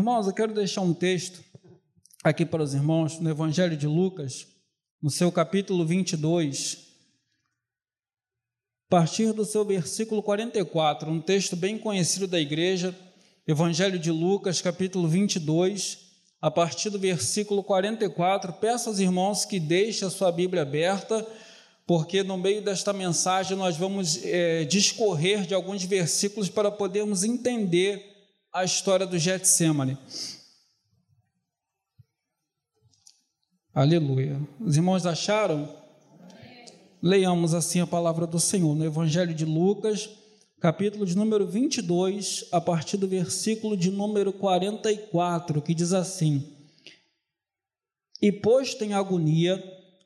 Irmãos, eu quero deixar um texto aqui para os irmãos no Evangelho de Lucas, no seu capítulo 22, a partir do seu versículo 44, um texto bem conhecido da igreja, Evangelho de Lucas, capítulo 22, a partir do versículo 44. Peço aos irmãos que deixem a sua Bíblia aberta, porque no meio desta mensagem nós vamos é, discorrer de alguns versículos para podermos entender a história do Getsemane. Aleluia. Os irmãos acharam? Leiamos assim a palavra do Senhor no Evangelho de Lucas, capítulo de número 22, a partir do versículo de número 44, que diz assim: E posto em agonia,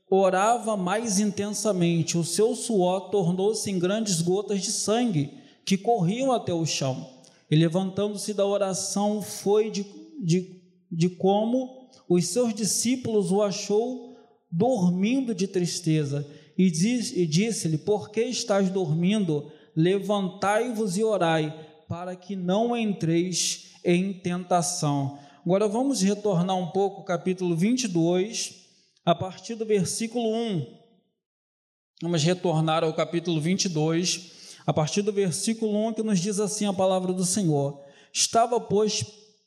orava mais intensamente, o seu suor tornou-se em grandes gotas de sangue que corriam até o chão. E levantando-se da oração, foi de, de, de como os seus discípulos o achou dormindo de tristeza. E, diz, e disse-lhe: Por que estás dormindo? Levantai-vos e orai, para que não entreis em tentação. Agora vamos retornar um pouco ao capítulo 22, a partir do versículo 1. Vamos retornar ao capítulo 22, a partir do versículo 1, que nos diz assim a palavra do Senhor: Estava, pois,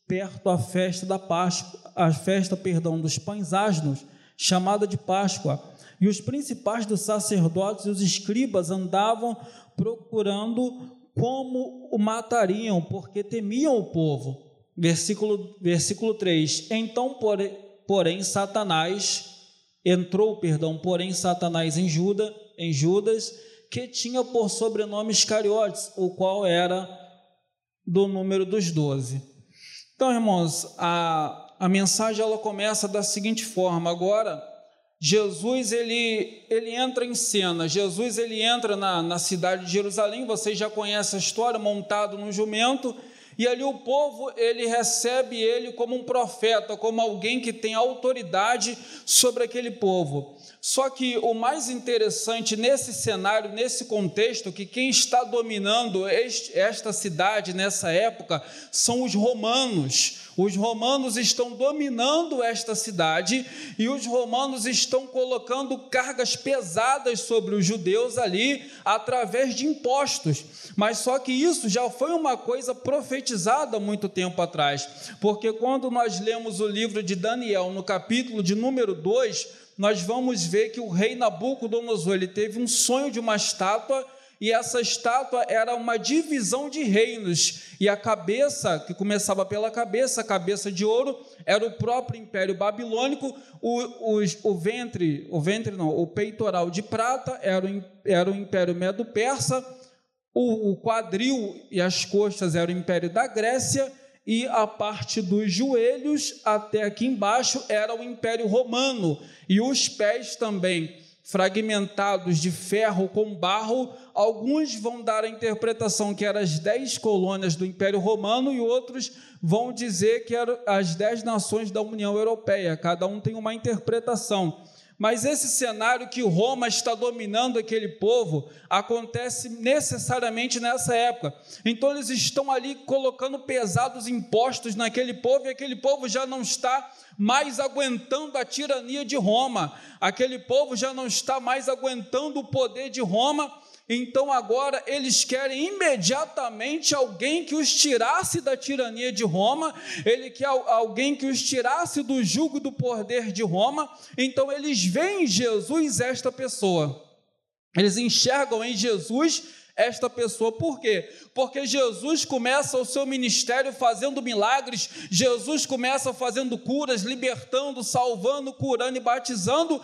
perto a festa da Páscoa, a festa, perdão, dos pães asnos, chamada de Páscoa, e os principais dos sacerdotes e os escribas andavam procurando como o matariam, porque temiam o povo. Versículo, versículo 3. Então, porém, porém Satanás entrou, perdão, porém Satanás em Judas, em Judas que tinha por sobrenome Iscariotes, o qual era do número dos doze. Então, irmãos, a, a mensagem ela começa da seguinte forma: agora, Jesus ele, ele entra em cena, Jesus ele entra na, na cidade de Jerusalém, vocês já conhecem a história, montado num jumento, e ali o povo ele recebe ele como um profeta, como alguém que tem autoridade sobre aquele povo. Só que o mais interessante nesse cenário, nesse contexto, que quem está dominando este, esta cidade nessa época são os romanos. Os romanos estão dominando esta cidade e os romanos estão colocando cargas pesadas sobre os judeus ali através de impostos. Mas só que isso já foi uma coisa profetizada muito tempo atrás, porque quando nós lemos o livro de Daniel, no capítulo de número 2, nós vamos ver que o rei Nabucodonosor ele teve um sonho de uma estátua e essa estátua era uma divisão de reinos, e a cabeça, que começava pela cabeça, a cabeça de ouro, era o próprio Império Babilônico, o, o, o ventre, o ventre não, o peitoral de prata era o, era o Império Medo-Persa, o, o quadril e as costas era o Império da Grécia, e a parte dos joelhos até aqui embaixo era o Império Romano, e os pés também fragmentados de ferro com barro, alguns vão dar a interpretação que eram as dez colônias do Império Romano e outros vão dizer que eram as dez nações da União Europeia. Cada um tem uma interpretação. Mas esse cenário que Roma está dominando aquele povo acontece necessariamente nessa época. Então eles estão ali colocando pesados impostos naquele povo e aquele povo já não está mais aguentando a tirania de Roma. Aquele povo já não está mais aguentando o poder de Roma então agora eles querem imediatamente alguém que os tirasse da tirania de Roma, ele quer alguém que os tirasse do jugo do poder de Roma. Então eles veem em Jesus esta pessoa. Eles enxergam em Jesus esta pessoa. Por quê? Porque Jesus começa o seu ministério fazendo milagres, Jesus começa fazendo curas, libertando, salvando, curando e batizando,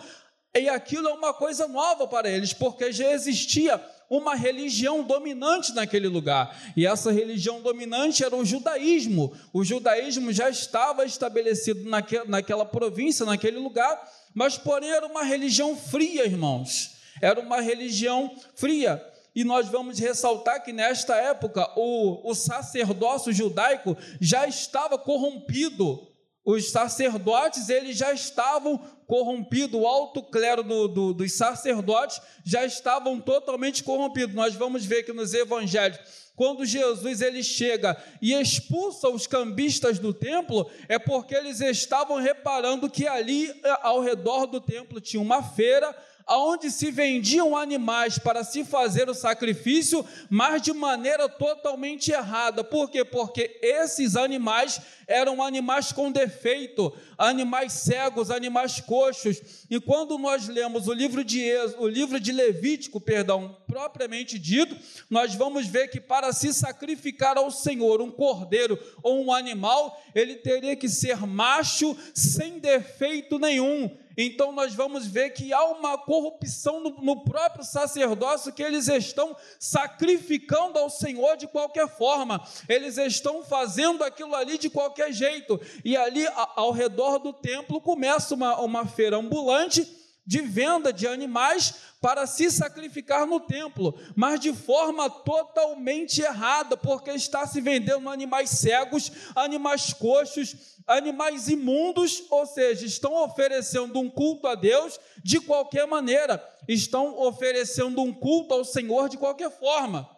e aquilo é uma coisa nova para eles, porque já existia uma religião dominante naquele lugar. E essa religião dominante era o judaísmo. O judaísmo já estava estabelecido naquela província, naquele lugar, mas porém era uma religião fria, irmãos. Era uma religião fria. E nós vamos ressaltar que nesta época o, o sacerdócio judaico já estava corrompido. Os sacerdotes eles já estavam corrompidos, o alto clero do, do, dos sacerdotes já estavam totalmente corrompidos. Nós vamos ver que nos evangelhos. Quando Jesus ele chega e expulsa os cambistas do templo, é porque eles estavam reparando que ali ao redor do templo tinha uma feira aonde se vendiam animais para se fazer o sacrifício, mas de maneira totalmente errada. Por quê? Porque esses animais eram animais com defeito, animais cegos, animais coxos. E quando nós lemos o livro de o livro de Levítico, perdão, propriamente dito, nós vamos ver que para se sacrificar ao Senhor um cordeiro ou um animal, ele teria que ser macho sem defeito nenhum. Então nós vamos ver que há uma corrupção no, no, próprio sacerdócio que eles estão sacrificando ao Senhor de qualquer forma, eles estão fazendo aquilo ali de qualquer jeito, e ali ao redor do templo começa uma, uma feira ambulante de venda de animais para se sacrificar no templo, mas de forma totalmente errada, porque está se vendendo animais cegos, animais coxos, animais imundos, ou seja, estão oferecendo um culto a Deus de qualquer maneira, estão oferecendo um culto ao Senhor de qualquer forma.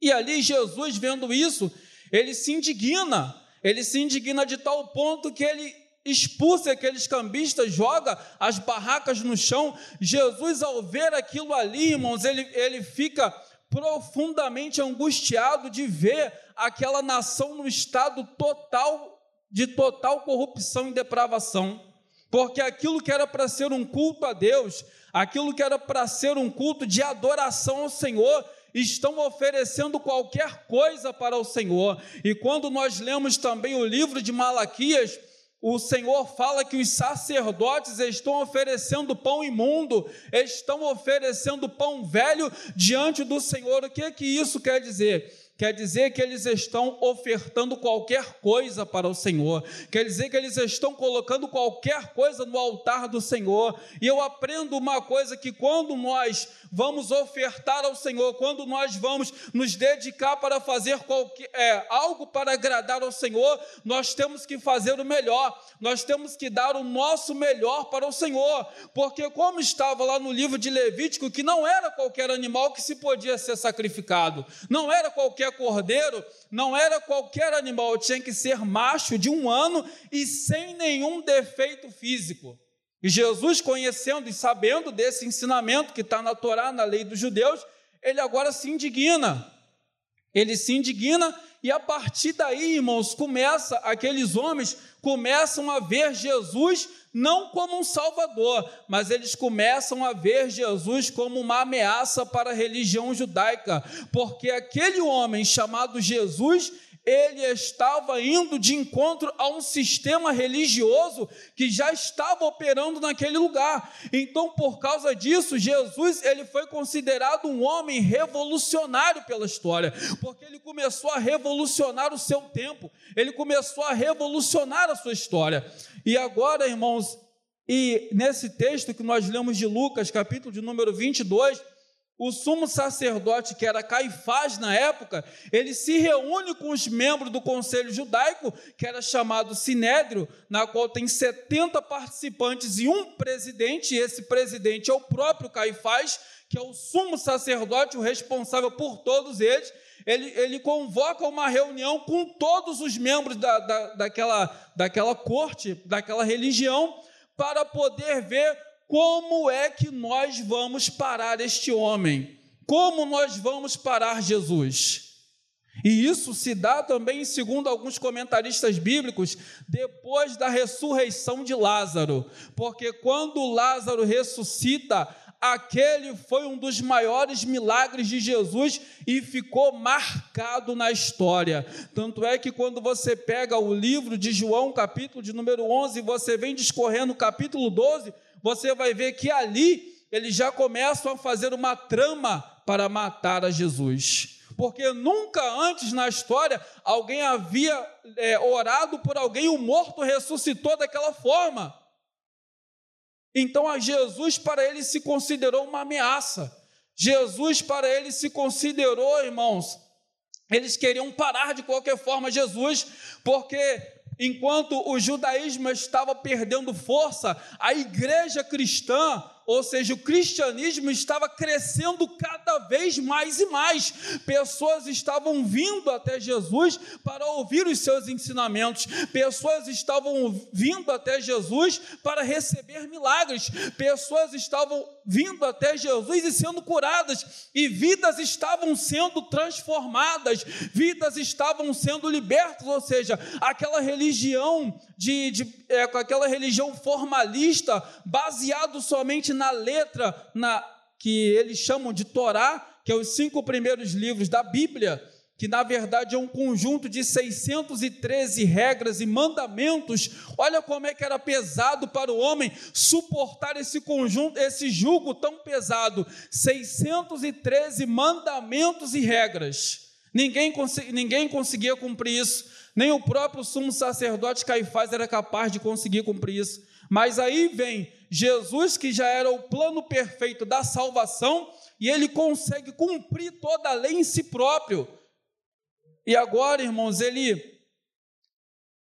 E ali Jesus, vendo isso, ele se indigna, ele se indigna de tal ponto que ele expulsa aqueles cambistas, joga as barracas no chão. Jesus, ao ver aquilo ali, irmãos, ele, ele fica profundamente angustiado de ver aquela nação no estado total de total corrupção e depravação. Porque aquilo que era para ser um culto a Deus, aquilo que era para ser um culto de adoração ao Senhor, estão oferecendo qualquer coisa para o Senhor. E quando nós lemos também o livro de Malaquias, o Senhor fala que os sacerdotes estão oferecendo pão imundo, estão oferecendo pão velho diante do Senhor. O que que isso quer dizer? quer dizer que eles estão ofertando qualquer coisa para o Senhor, quer dizer que eles estão colocando qualquer coisa no altar do Senhor. E eu aprendo uma coisa: que quando nós vamos ofertar ao Senhor, quando nós vamos nos dedicar para fazer qualquer, é, algo para agradar ao Senhor, nós temos que fazer o melhor, nós temos que dar o nosso melhor para o Senhor, porque, como estava lá no livro de Levítico, que não era qualquer animal que se podia ser sacrificado, não era qualquer cordeiro, não era qualquer animal, tinha que ser macho de um ano e sem nenhum defeito físico. E Jesus, conhecendo e sabendo desse ensinamento que está na Torá, na lei dos judeus, ele agora se indigna. Ele se indigna e a partir daí, irmãos, começa aqueles homens começam a ver Jesus não como um salvador, mas eles começam a ver Jesus como uma ameaça para a religião judaica, porque aquele homem chamado Jesus, ele estava indo de encontro a um sistema religioso que já estava operando naquele lugar. Então, por causa disso, Jesus ele foi considerado um homem revolucionário pela história, porque ele começou a revolucionar o seu tempo, ele começou a revolucionar a sua história. E agora, irmãos, e nesse texto que nós lemos de Lucas, capítulo de número 22, o sumo sacerdote, que era Caifás na época, ele se reúne com os membros do conselho judaico, que era chamado Sinédrio, na qual tem 70 participantes e um presidente, e esse presidente é o próprio Caifás, que é o sumo sacerdote, o responsável por todos eles. Ele, ele convoca uma reunião com todos os membros da, da, daquela, daquela corte, daquela religião, para poder ver como é que nós vamos parar este homem? Como nós vamos parar Jesus? E isso se dá também, segundo alguns comentaristas bíblicos, depois da ressurreição de Lázaro, porque quando Lázaro ressuscita, aquele foi um dos maiores milagres de Jesus e ficou marcado na história. Tanto é que quando você pega o livro de João, capítulo de número 11, você vem discorrendo o capítulo 12, você vai ver que ali eles já começam a fazer uma trama para matar a Jesus. Porque nunca antes na história alguém havia é, orado por alguém, o morto ressuscitou daquela forma. Então a Jesus para ele se considerou uma ameaça. Jesus para ele se considerou, irmãos, eles queriam parar de qualquer forma Jesus, porque enquanto o judaísmo estava perdendo força, a igreja cristã, ou seja, o cristianismo estava crescendo cada vez mais e mais. Pessoas estavam vindo até Jesus para ouvir os seus ensinamentos, pessoas estavam vindo até Jesus para receber milagres, pessoas estavam vindo até Jesus e sendo curadas, e vidas estavam sendo transformadas, vidas estavam sendo libertas, ou seja, aquela religião de, de é, aquela religião formalista, baseado somente na letra, na que eles chamam de Torá, que é os cinco primeiros livros da Bíblia, que na verdade é um conjunto de 613 regras e mandamentos. Olha como é que era pesado para o homem suportar esse conjunto, esse jugo tão pesado. 613 mandamentos e regras. Ninguém, ninguém conseguia cumprir isso, nem o próprio sumo sacerdote Caifás era capaz de conseguir cumprir isso. Mas aí vem Jesus, que já era o plano perfeito da salvação, e ele consegue cumprir toda a lei em si próprio. E agora, irmãos, ele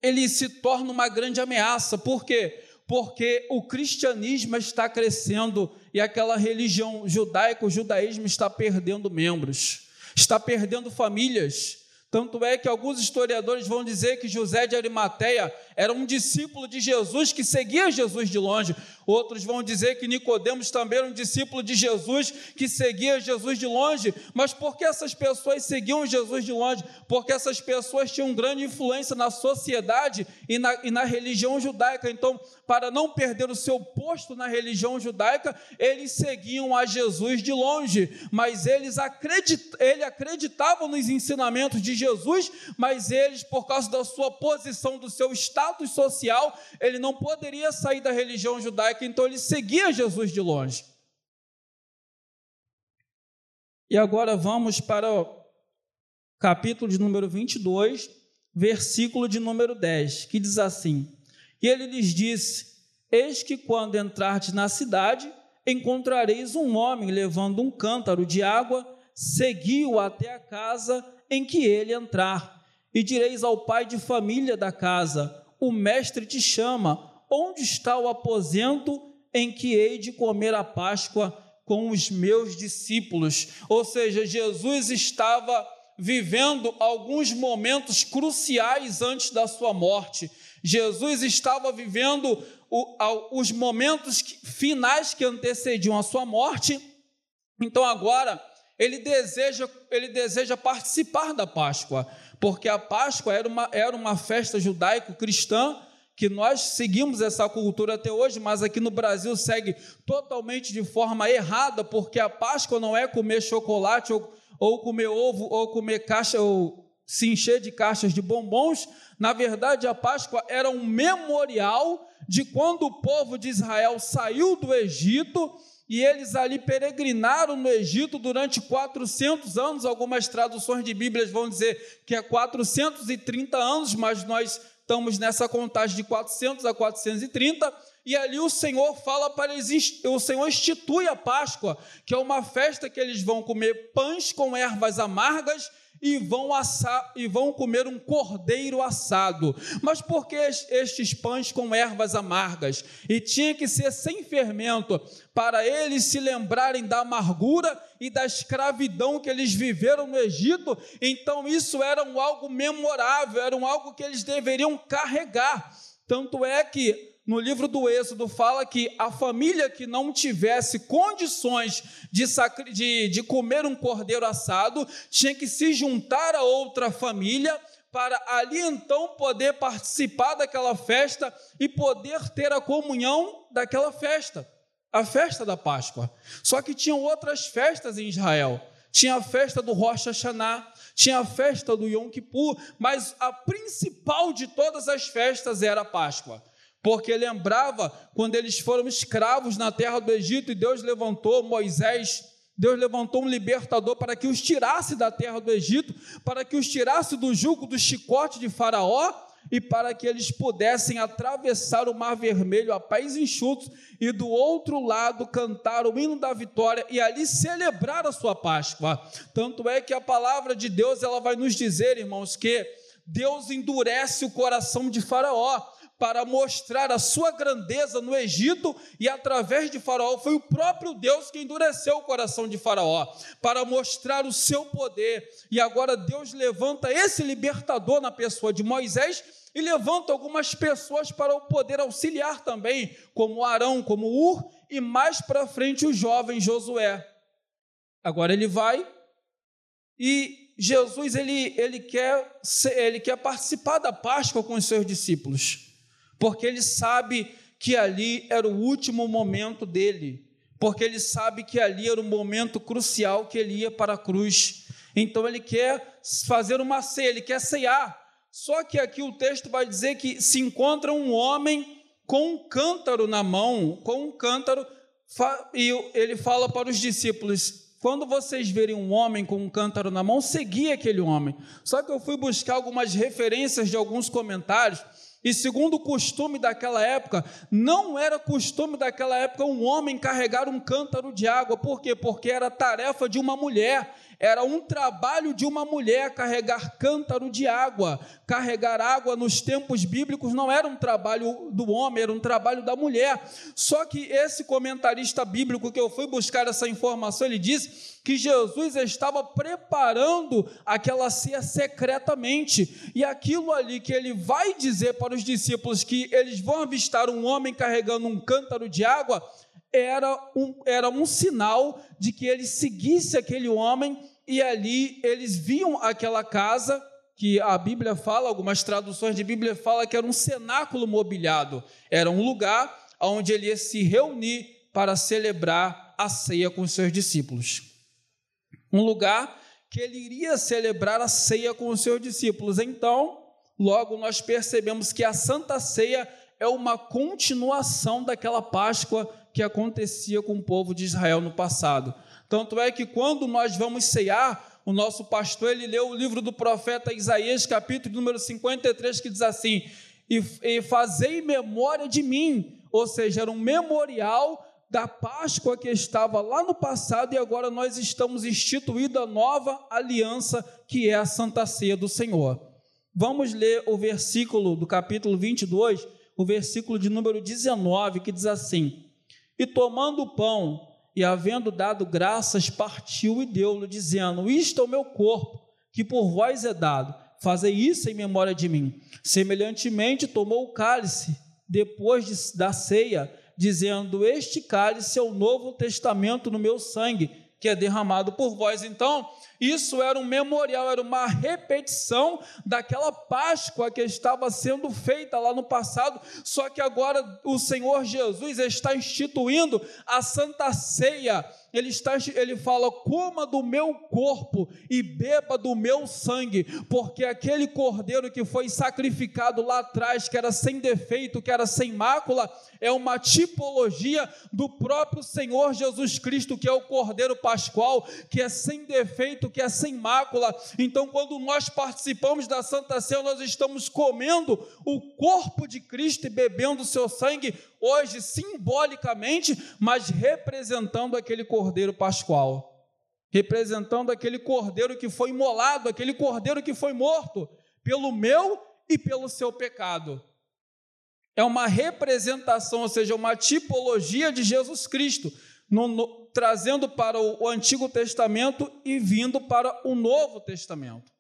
ele se torna uma grande ameaça. Por quê? Porque o cristianismo está crescendo e aquela religião judaica, o judaísmo está perdendo membros, está perdendo famílias. Tanto é que alguns historiadores vão dizer que José de Arimateia era um discípulo de Jesus que seguia Jesus de longe. Outros vão dizer que Nicodemos também era um discípulo de Jesus que seguia Jesus de longe. Mas por que essas pessoas seguiam Jesus de longe? Porque essas pessoas tinham grande influência na sociedade e na, e na religião judaica. Então, para não perder o seu posto na religião judaica, eles seguiam a Jesus de longe. Mas eles acredit, ele acreditavam nos ensinamentos de Jesus, mas eles, por causa da sua posição, do seu status social, ele não poderia sair da religião judaica, então ele seguia Jesus de longe. E agora vamos para o capítulo de número 22, versículo de número 10, que diz assim: E ele lhes disse: Eis que quando entrardes na cidade, encontrareis um homem levando um cântaro de água, segui-o até a casa em que ele entrar. E direis ao pai de família da casa: o mestre te chama: onde está o aposento em que hei de comer a Páscoa com os meus discípulos? Ou seja, Jesus estava vivendo alguns momentos cruciais antes da sua morte. Jesus estava vivendo os momentos finais que antecediam a sua morte. Então agora ele deseja, ele deseja participar da Páscoa porque a Páscoa era uma, era uma festa judaico-cristã que nós seguimos essa cultura até hoje, mas aqui no Brasil segue totalmente de forma errada, porque a Páscoa não é comer chocolate ou, ou comer ovo ou comer caixa ou se encher de caixas de bombons. Na verdade, a Páscoa era um memorial de quando o povo de Israel saiu do Egito e eles ali peregrinaram no Egito durante 400 anos. Algumas traduções de Bíblias vão dizer que é 430 anos, mas nós estamos nessa contagem de 400 a 430. E ali o Senhor fala para eles, o Senhor institui a Páscoa, que é uma festa que eles vão comer pães com ervas amargas e vão assar e vão comer um cordeiro assado. Mas por que estes pães com ervas amargas? E tinha que ser sem fermento, para eles se lembrarem da amargura e da escravidão que eles viveram no Egito. Então isso era um algo memorável, era um algo que eles deveriam carregar. Tanto é que no livro do Êxodo fala que a família que não tivesse condições de, de, de comer um cordeiro assado tinha que se juntar a outra família para ali então poder participar daquela festa e poder ter a comunhão daquela festa, a festa da Páscoa. Só que tinham outras festas em Israel. Tinha a festa do Rosh Hashanah, tinha a festa do Yom Kippur, mas a principal de todas as festas era a Páscoa porque lembrava quando eles foram escravos na terra do Egito e Deus levantou Moisés, Deus levantou um libertador para que os tirasse da terra do Egito, para que os tirasse do jugo do chicote de Faraó e para que eles pudessem atravessar o Mar Vermelho a pés enxutos e do outro lado cantar o hino da vitória e ali celebrar a sua Páscoa. Tanto é que a palavra de Deus ela vai nos dizer, irmãos, que Deus endurece o coração de Faraó para mostrar a sua grandeza no Egito e através de Faraó. Foi o próprio Deus que endureceu o coração de Faraó para mostrar o seu poder. E agora Deus levanta esse libertador na pessoa de Moisés e levanta algumas pessoas para o poder auxiliar também, como Arão, como Ur e mais para frente o jovem Josué. Agora ele vai e Jesus ele, ele, quer, ele quer participar da Páscoa com os seus discípulos, porque ele sabe que ali era o último momento dele, porque ele sabe que ali era o momento crucial que ele ia para a cruz. Então ele quer fazer uma ceia, ele quer ceiar. Só que aqui o texto vai dizer que se encontra um homem com um cântaro na mão, com um cântaro, e ele fala para os discípulos: quando vocês verem um homem com um cântaro na mão, segui aquele homem. Só que eu fui buscar algumas referências de alguns comentários, e segundo o costume daquela época, não era costume daquela época um homem carregar um cântaro de água. Por quê? Porque era tarefa de uma mulher. Era um trabalho de uma mulher carregar cântaro de água. Carregar água nos tempos bíblicos não era um trabalho do homem, era um trabalho da mulher. Só que esse comentarista bíblico que eu fui buscar essa informação, ele diz que Jesus estava preparando aquela ceia secretamente. E aquilo ali que ele vai dizer para os discípulos que eles vão avistar um homem carregando um cântaro de água, era um, era um sinal de que ele seguisse aquele homem e ali eles viam aquela casa que a Bíblia fala, algumas traduções de Bíblia fala que era um cenáculo mobiliado, era um lugar onde ele ia se reunir para celebrar a ceia com os seus discípulos. Um lugar que ele iria celebrar a ceia com os seus discípulos. Então, logo nós percebemos que a Santa Ceia é uma continuação daquela Páscoa que acontecia com o povo de Israel no passado. Tanto é que quando nós vamos ceiar, o nosso pastor ele leu o livro do profeta Isaías, capítulo número 53, que diz assim: e, e fazei memória de mim, ou seja, era um memorial da Páscoa que estava lá no passado e agora nós estamos instituindo a nova aliança que é a Santa Ceia do Senhor. Vamos ler o versículo do capítulo 22, o versículo de número 19, que diz assim: e tomando o pão, e havendo dado graças, partiu e deu-lhe, dizendo: Isto é o meu corpo, que por vós é dado, fazei isso em memória de mim. Semelhantemente, tomou o cálice, depois de, da ceia, dizendo: Este cálice é o novo testamento no meu sangue, que é derramado por vós. Então, isso era um memorial, era uma repetição daquela Páscoa que estava sendo feita lá no passado, só que agora o Senhor Jesus está instituindo a Santa Ceia. Ele, está, ele fala: coma do meu corpo e beba do meu sangue, porque aquele cordeiro que foi sacrificado lá atrás, que era sem defeito, que era sem mácula, é uma tipologia do próprio Senhor Jesus Cristo, que é o cordeiro pascual, que é sem defeito, que é sem mácula. Então, quando nós participamos da Santa Ceia, nós estamos comendo o corpo de Cristo e bebendo o seu sangue, hoje simbolicamente, mas representando aquele cordeiro pascual, representando aquele cordeiro que foi imolado, aquele cordeiro que foi morto pelo meu e pelo seu pecado. É uma representação, ou seja, uma tipologia de Jesus Cristo, no, no, trazendo para o, o Antigo Testamento e vindo para o Novo Testamento.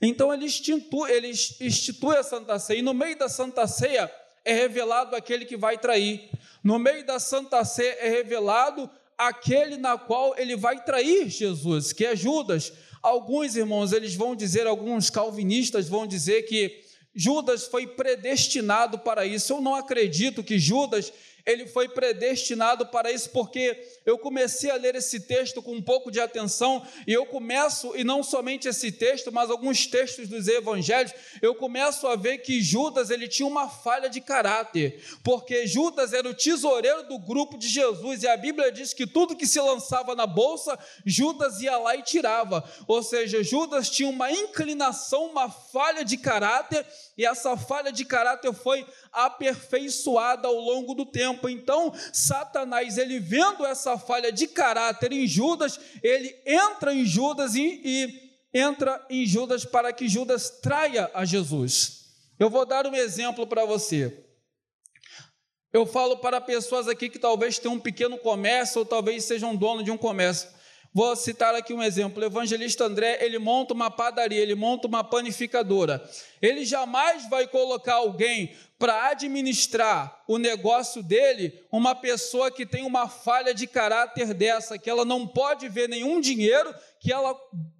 Então ele institui, ele institui a Santa Ceia, e no meio da Santa Ceia é revelado aquele que vai trair. No meio da Santa Ceia é revelado aquele na qual ele vai trair Jesus, que é Judas. Alguns irmãos, eles vão dizer, alguns calvinistas vão dizer que Judas foi predestinado para isso. Eu não acredito que Judas ele foi predestinado para isso, porque eu comecei a ler esse texto com um pouco de atenção, e eu começo, e não somente esse texto, mas alguns textos dos evangelhos, eu começo a ver que Judas ele tinha uma falha de caráter, porque Judas era o tesoureiro do grupo de Jesus, e a Bíblia diz que tudo que se lançava na bolsa, Judas ia lá e tirava, ou seja, Judas tinha uma inclinação, uma falha de caráter, e essa falha de caráter foi aperfeiçoada ao longo do tempo. Então, Satanás, ele vendo essa falha de caráter em Judas, ele entra em Judas e, e entra em Judas para que Judas traia a Jesus. Eu vou dar um exemplo para você. Eu falo para pessoas aqui que talvez tenham um pequeno comércio ou talvez sejam dono de um comércio. Vou citar aqui um exemplo. O evangelista André, ele monta uma padaria, ele monta uma panificadora. Ele jamais vai colocar alguém para administrar o negócio dele, uma pessoa que tem uma falha de caráter dessa, que ela não pode ver nenhum dinheiro, que ela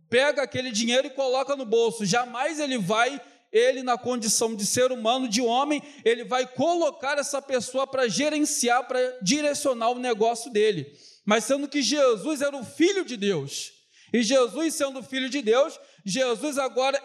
pega aquele dinheiro e coloca no bolso. Jamais ele vai ele, na condição de ser humano, de homem, ele vai colocar essa pessoa para gerenciar, para direcionar o negócio dele mas sendo que Jesus era o Filho de Deus. E Jesus, sendo filho de Deus, Jesus agora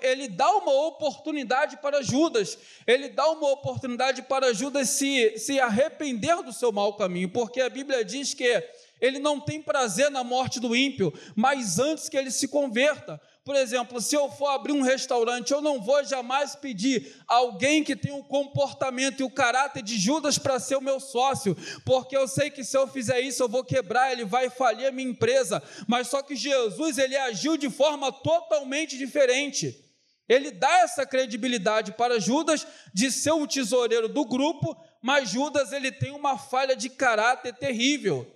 ele dá uma oportunidade para Judas, ele dá uma oportunidade para Judas se, se arrepender do seu mau caminho, porque a Bíblia diz que ele não tem prazer na morte do ímpio, mas antes que ele se converta. Por exemplo, se eu for abrir um restaurante, eu não vou jamais pedir alguém que tenha o comportamento e o caráter de Judas para ser o meu sócio, porque eu sei que se eu fizer isso eu vou quebrar, ele vai falir a minha empresa. Mas só que Jesus, ele agiu de forma totalmente diferente. Ele dá essa credibilidade para Judas de ser o tesoureiro do grupo, mas Judas ele tem uma falha de caráter terrível.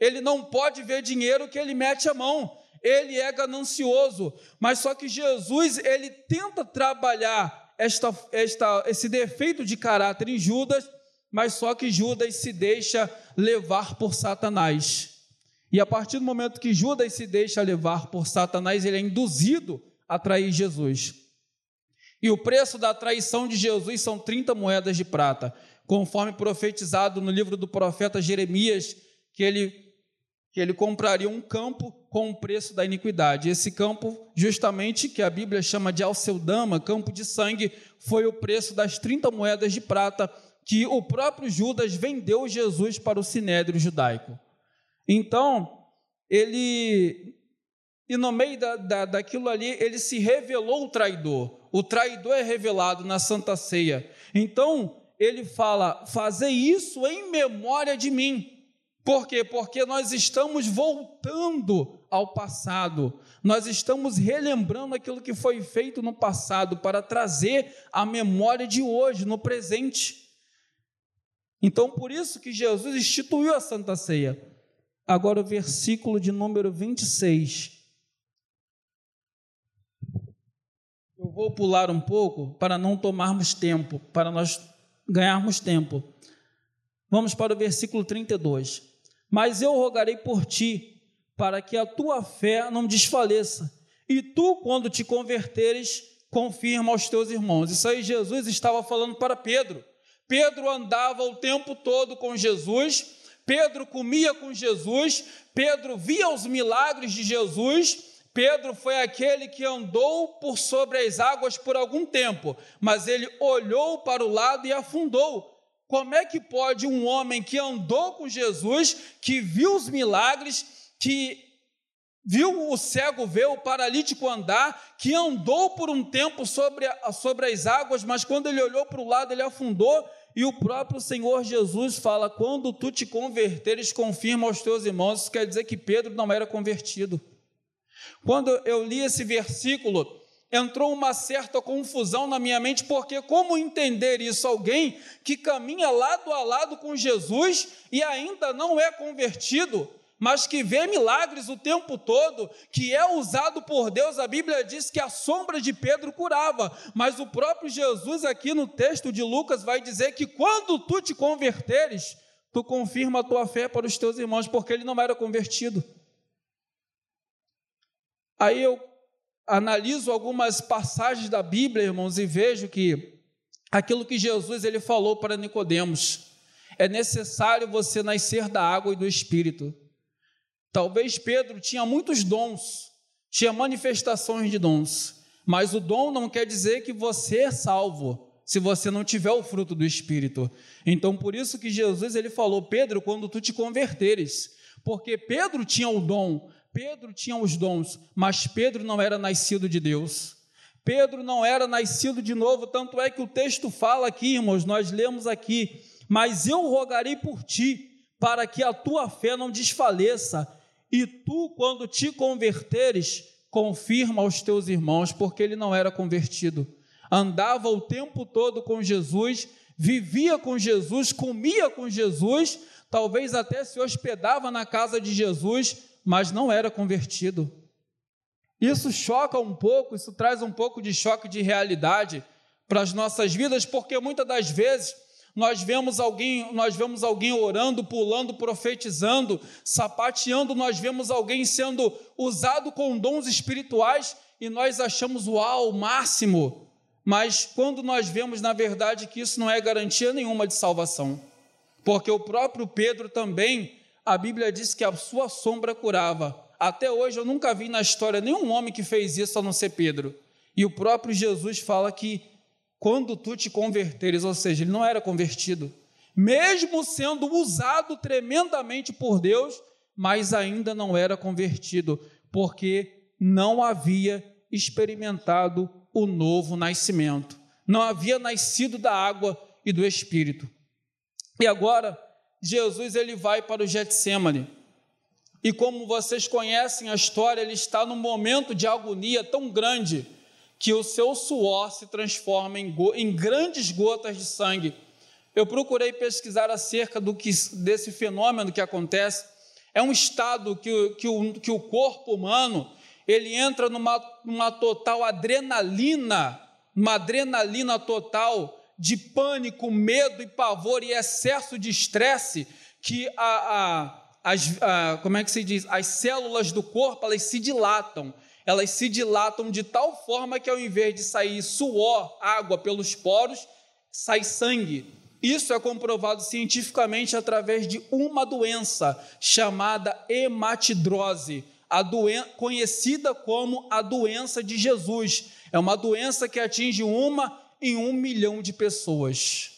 Ele não pode ver dinheiro que ele mete a mão ele é ganancioso, mas só que Jesus, ele tenta trabalhar esta, esta, esse defeito de caráter em Judas, mas só que Judas se deixa levar por Satanás. E a partir do momento que Judas se deixa levar por Satanás, ele é induzido a trair Jesus. E o preço da traição de Jesus são 30 moedas de prata, conforme profetizado no livro do profeta Jeremias, que ele que ele compraria um campo com o preço da iniquidade. Esse campo, justamente, que a Bíblia chama de Alceudama, campo de sangue, foi o preço das 30 moedas de prata que o próprio Judas vendeu Jesus para o sinédrio judaico. Então, ele, e no meio da, da, daquilo ali, ele se revelou o traidor. O traidor é revelado na Santa Ceia. Então, ele fala: Fazer isso em memória de mim. Por quê? Porque nós estamos voltando ao passado, nós estamos relembrando aquilo que foi feito no passado para trazer a memória de hoje, no presente. Então, por isso que Jesus instituiu a Santa Ceia. Agora, o versículo de número 26. Eu vou pular um pouco para não tomarmos tempo, para nós ganharmos tempo. Vamos para o versículo 32. Mas eu rogarei por ti, para que a tua fé não desfaleça. E tu, quando te converteres, confirma aos teus irmãos. Isso aí Jesus estava falando para Pedro. Pedro andava o tempo todo com Jesus, Pedro comia com Jesus, Pedro via os milagres de Jesus. Pedro foi aquele que andou por sobre as águas por algum tempo, mas ele olhou para o lado e afundou. Como é que pode um homem que andou com Jesus, que viu os milagres, que viu o cego ver, o paralítico andar, que andou por um tempo sobre, sobre as águas, mas quando ele olhou para o lado, ele afundou, e o próprio Senhor Jesus fala: quando tu te converteres, confirma aos teus irmãos. Isso quer dizer que Pedro não era convertido. Quando eu li esse versículo, entrou uma certa confusão na minha mente, porque como entender isso? Alguém que caminha lado a lado com Jesus e ainda não é convertido, mas que vê milagres o tempo todo, que é usado por Deus, a Bíblia diz que a sombra de Pedro curava, mas o próprio Jesus, aqui no texto de Lucas, vai dizer que quando tu te converteres, tu confirma a tua fé para os teus irmãos, porque ele não era convertido. Aí eu analiso algumas passagens da Bíblia, irmãos, e vejo que aquilo que Jesus ele falou para Nicodemos, é necessário você nascer da água e do espírito. Talvez Pedro tinha muitos dons, tinha manifestações de dons, mas o dom não quer dizer que você é salvo se você não tiver o fruto do espírito. Então por isso que Jesus ele falou: "Pedro, quando tu te converteres", porque Pedro tinha o dom, Pedro tinha os dons, mas Pedro não era nascido de Deus. Pedro não era nascido de novo, tanto é que o texto fala aqui, irmãos, nós lemos aqui: Mas eu rogarei por ti, para que a tua fé não desfaleça, e tu, quando te converteres, confirma aos teus irmãos, porque ele não era convertido. andava o tempo todo com Jesus, vivia com Jesus, comia com Jesus, talvez até se hospedava na casa de Jesus, mas não era convertido. Isso choca um pouco, isso traz um pouco de choque de realidade para as nossas vidas, porque muitas das vezes nós vemos alguém, nós vemos alguém orando, pulando, profetizando, sapateando, nós vemos alguém sendo usado com dons espirituais e nós achamos uau, o máximo. Mas quando nós vemos na verdade que isso não é garantia nenhuma de salvação. Porque o próprio Pedro também, a Bíblia diz que a sua sombra curava. Até hoje eu nunca vi na história nenhum homem que fez isso a não ser Pedro. E o próprio Jesus fala que quando tu te converteres, ou seja, ele não era convertido, mesmo sendo usado tremendamente por Deus, mas ainda não era convertido, porque não havia experimentado o novo nascimento, não havia nascido da água e do Espírito. E agora, Jesus ele vai para o Getsemane. E como vocês conhecem a história, ele está num momento de agonia tão grande que o seu suor se transforma em, em grandes gotas de sangue. Eu procurei pesquisar acerca do que, desse fenômeno que acontece. É um estado que, que, o, que o corpo humano ele entra numa, numa total adrenalina, uma adrenalina total de pânico, medo e pavor e excesso de estresse que a, a, as, a, como é que se diz? As células do corpo elas se dilatam elas se dilatam de tal forma que ao invés de sair suor, água pelos poros, sai sangue. Isso é comprovado cientificamente através de uma doença chamada hematidrose, a doen conhecida como a doença de Jesus. É uma doença que atinge uma em um milhão de pessoas.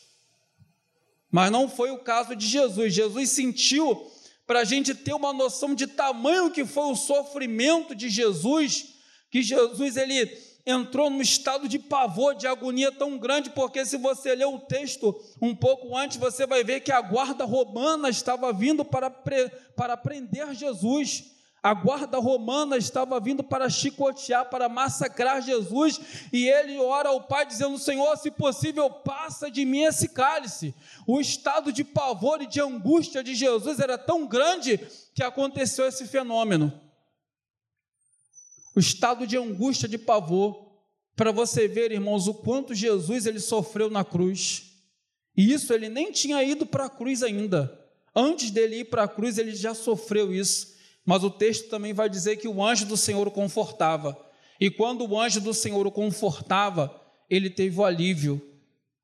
Mas não foi o caso de Jesus. Jesus sentiu para a gente ter uma noção de tamanho que foi o sofrimento de Jesus, que Jesus ele entrou num estado de pavor, de agonia tão grande, porque se você ler o texto um pouco antes, você vai ver que a guarda romana estava vindo para, para prender Jesus. A guarda romana estava vindo para chicotear, para massacrar Jesus, e ele ora ao Pai dizendo: Senhor, se possível, passa de mim esse cálice. O estado de pavor e de angústia de Jesus era tão grande que aconteceu esse fenômeno. O estado de angústia, de pavor, para você ver, irmãos, o quanto Jesus ele sofreu na cruz. E isso ele nem tinha ido para a cruz ainda. Antes dele ir para a cruz, ele já sofreu isso. Mas o texto também vai dizer que o anjo do Senhor o confortava. E quando o anjo do Senhor o confortava, ele teve o alívio.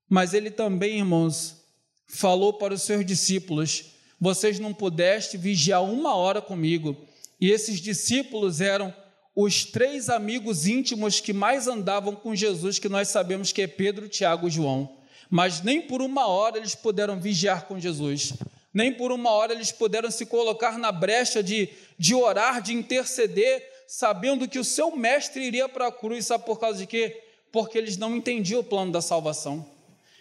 Mas ele também, irmãos, falou para os seus discípulos: Vocês não pudeste vigiar uma hora comigo. E esses discípulos eram os três amigos íntimos que mais andavam com Jesus, que nós sabemos que é Pedro, Tiago e João. Mas nem por uma hora eles puderam vigiar com Jesus nem por uma hora eles puderam se colocar na brecha de, de orar, de interceder, sabendo que o seu mestre iria para a cruz, sabe por causa de quê? Porque eles não entendiam o plano da salvação,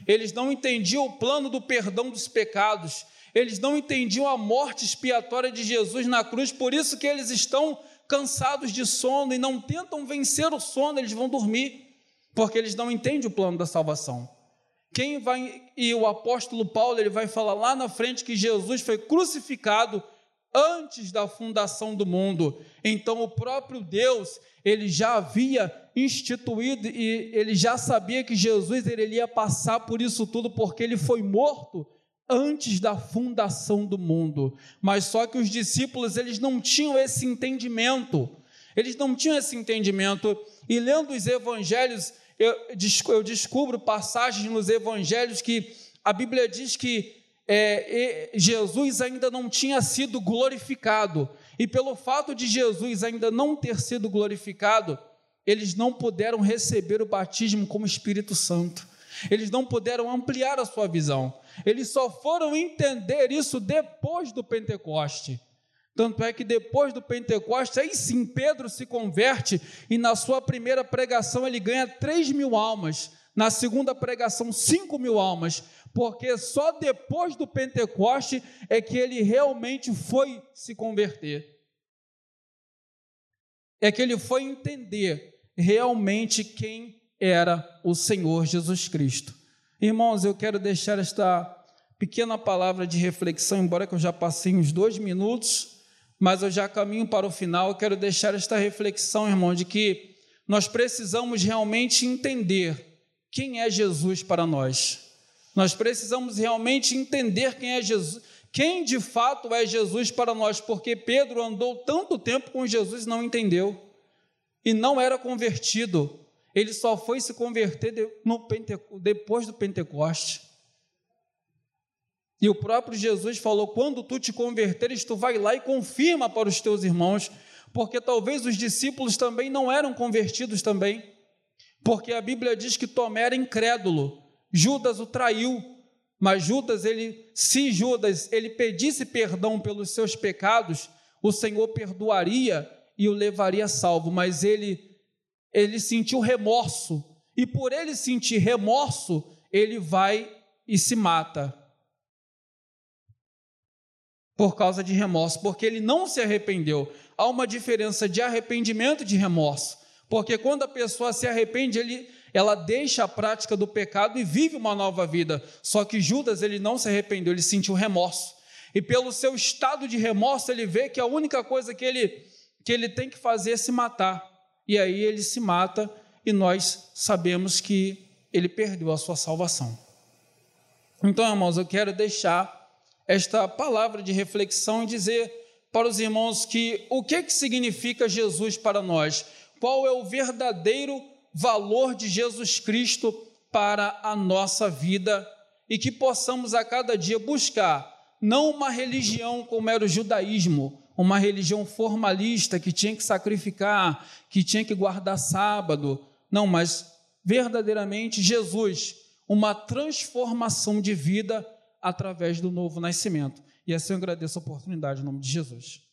eles não entendiam o plano do perdão dos pecados, eles não entendiam a morte expiatória de Jesus na cruz, por isso que eles estão cansados de sono e não tentam vencer o sono, eles vão dormir, porque eles não entendem o plano da salvação. Quem vai e o apóstolo Paulo ele vai falar lá na frente que Jesus foi crucificado antes da fundação do mundo. Então o próprio Deus, ele já havia instituído e ele já sabia que Jesus ele ia passar por isso tudo porque ele foi morto antes da fundação do mundo. Mas só que os discípulos eles não tinham esse entendimento. Eles não tinham esse entendimento e lendo os evangelhos eu, eu descubro passagens nos evangelhos que a Bíblia diz que é, Jesus ainda não tinha sido glorificado, e pelo fato de Jesus ainda não ter sido glorificado, eles não puderam receber o batismo como Espírito Santo, eles não puderam ampliar a sua visão, eles só foram entender isso depois do Pentecoste. Tanto é que depois do Pentecostes, aí sim Pedro se converte e na sua primeira pregação ele ganha 3 mil almas, na segunda pregação 5 mil almas, porque só depois do Pentecoste é que ele realmente foi se converter. É que ele foi entender realmente quem era o Senhor Jesus Cristo. Irmãos, eu quero deixar esta pequena palavra de reflexão, embora que eu já passei uns dois minutos, mas eu já caminho para o final. Eu quero deixar esta reflexão, irmão, de que nós precisamos realmente entender quem é Jesus para nós. Nós precisamos realmente entender quem é Jesus, quem de fato é Jesus para nós, porque Pedro andou tanto tempo com Jesus e não entendeu, e não era convertido, ele só foi se converter depois do Pentecoste. E o próprio Jesus falou: quando tu te converteres, tu vai lá e confirma para os teus irmãos, porque talvez os discípulos também não eram convertidos também, porque a Bíblia diz que Tomé era incrédulo, Judas o traiu, mas Judas, ele, se Judas ele pedisse perdão pelos seus pecados, o Senhor perdoaria e o levaria salvo, mas ele ele sentiu remorso, e por ele sentir remorso, ele vai e se mata. Por causa de remorso, porque ele não se arrependeu. Há uma diferença de arrependimento e de remorso. Porque quando a pessoa se arrepende, ele, ela deixa a prática do pecado e vive uma nova vida. Só que Judas ele não se arrependeu, ele sentiu remorso. E pelo seu estado de remorso, ele vê que a única coisa que ele, que ele tem que fazer é se matar. E aí ele se mata e nós sabemos que ele perdeu a sua salvação. Então, irmãos, eu quero deixar esta palavra de reflexão e dizer para os irmãos que o que, que significa Jesus para nós? Qual é o verdadeiro valor de Jesus Cristo para a nossa vida e que possamos a cada dia buscar não uma religião como era o judaísmo, uma religião formalista que tinha que sacrificar, que tinha que guardar sábado, não, mas verdadeiramente Jesus, uma transformação de vida através do novo nascimento. E assim eu agradeço a oportunidade em nome de Jesus.